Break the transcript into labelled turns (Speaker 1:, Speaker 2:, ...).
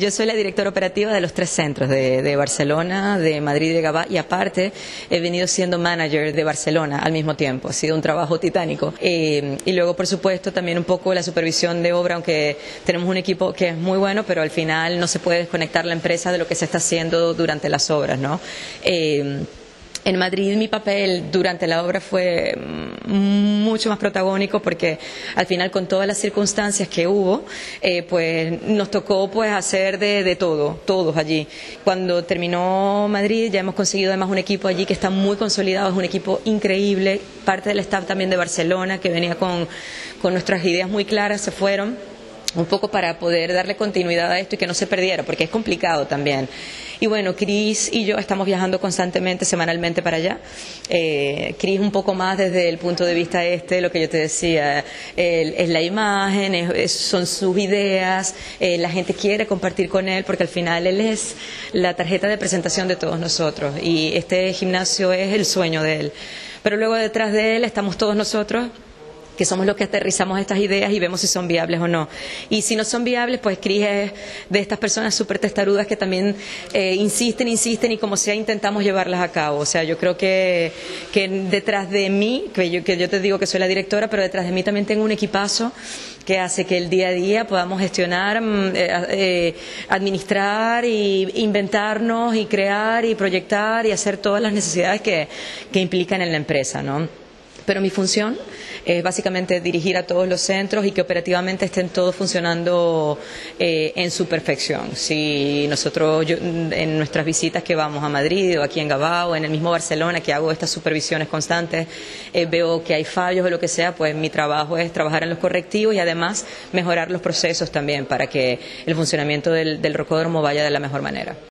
Speaker 1: Yo soy la directora operativa de los tres centros, de, Barcelona, de Madrid y de Gabá, y aparte he venido siendo manager de Barcelona al mismo tiempo. Ha sido un trabajo titánico. Eh, y luego, por supuesto, también un poco la supervisión de obra, aunque tenemos un equipo que es muy bueno, pero al final no se puede desconectar la empresa de lo que se está haciendo durante las obras, ¿no? Eh, en Madrid mi papel durante la obra fue mucho más protagónico porque al final con todas las circunstancias que hubo, eh, pues nos tocó pues hacer de, de, todo, todos allí. Cuando terminó Madrid ya hemos conseguido además un equipo allí que está muy consolidado, es un equipo increíble, parte del staff también de Barcelona que venía con, con nuestras ideas muy claras, se fueron un poco para poder darle continuidad a esto y que no se perdiera, porque es complicado también. Y bueno, Cris y yo estamos viajando constantemente, semanalmente para allá. Eh, Cris un poco más desde el punto de vista este, lo que yo te decía, es la imagen, son sus ideas, eh, la gente quiere compartir con él, porque al final él es la tarjeta de presentación de todos nosotros y este gimnasio es el sueño de él. Pero luego detrás de él estamos todos nosotros que somos los que aterrizamos estas ideas y vemos si son viables o no. Y si no son viables, pues Cris es de estas personas súper testarudas que también eh, insisten, insisten y como sea intentamos llevarlas a cabo. O sea, yo creo que, que detrás de mí, que yo, que yo te digo que soy la directora, pero detrás de mí también tengo un equipazo que hace que el día a día podamos gestionar, mm, eh, eh, administrar e inventarnos y crear y proyectar y hacer todas las necesidades que, que implican en la empresa, ¿no? Pero mi función es básicamente dirigir a todos los centros y que operativamente estén todos funcionando eh, en su perfección. Si nosotros en nuestras visitas que vamos a Madrid o aquí en Gabao, en el mismo Barcelona, que hago estas supervisiones constantes, eh, veo que hay fallos o lo que sea, pues mi trabajo es trabajar en los correctivos y además mejorar los procesos también para que el funcionamiento del, del rocódromo vaya de la mejor manera.